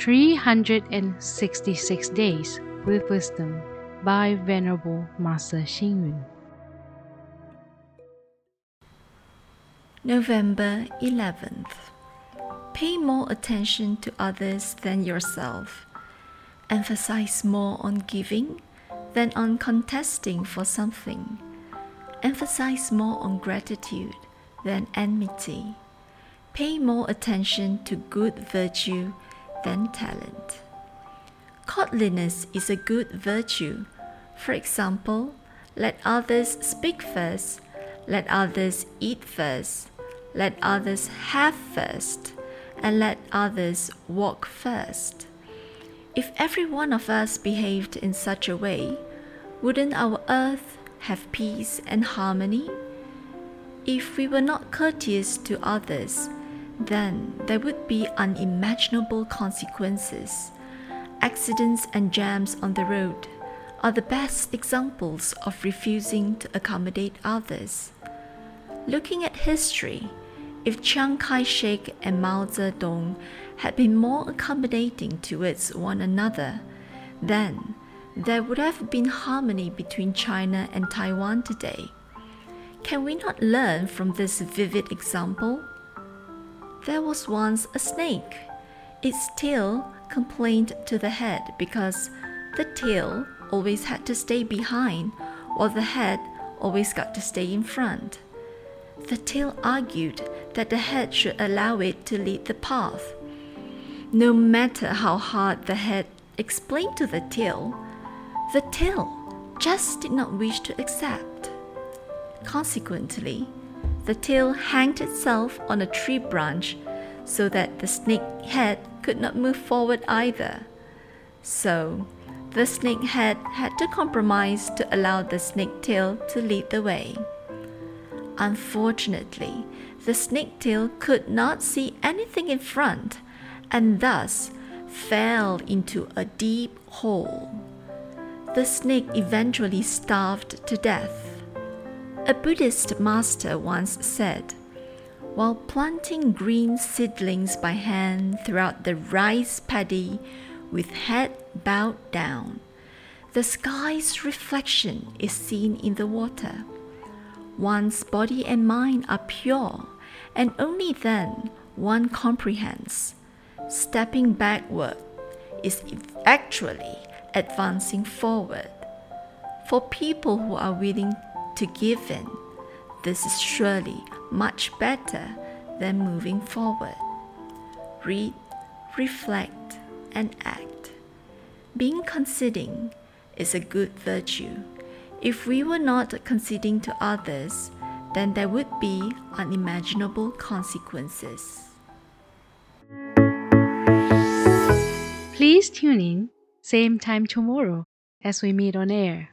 366 Days with Wisdom by Venerable Master Xing Yun. November 11th. Pay more attention to others than yourself. Emphasize more on giving than on contesting for something. Emphasize more on gratitude than enmity. Pay more attention to good virtue than talent. Courtliness is a good virtue. For example, let others speak first, let others eat first, let others have first, and let others walk first. If every one of us behaved in such a way, wouldn't our earth have peace and harmony? If we were not courteous to others, then there would be unimaginable consequences. Accidents and jams on the road are the best examples of refusing to accommodate others. Looking at history, if Chiang Kai shek and Mao Zedong had been more accommodating towards one another, then there would have been harmony between China and Taiwan today. Can we not learn from this vivid example? There was once a snake. Its tail complained to the head because the tail always had to stay behind, while the head always got to stay in front. The tail argued that the head should allow it to lead the path. No matter how hard the head explained to the tail, the tail just did not wish to accept. Consequently, the tail hanged itself on a tree branch so that the snake head could not move forward either. So, the snake head had to compromise to allow the snake tail to lead the way. Unfortunately, the snake tail could not see anything in front and thus fell into a deep hole. The snake eventually starved to death. A Buddhist master once said, while planting green seedlings by hand throughout the rice paddy with head bowed down, the sky's reflection is seen in the water. One's body and mind are pure, and only then one comprehends. Stepping backward is actually advancing forward. For people who are willing to give in, this is surely much better than moving forward. Read, reflect, and act. Being conceding is a good virtue if we were not conceding to others, then there would be unimaginable consequences. Please tune in, same time tomorrow as we meet on air.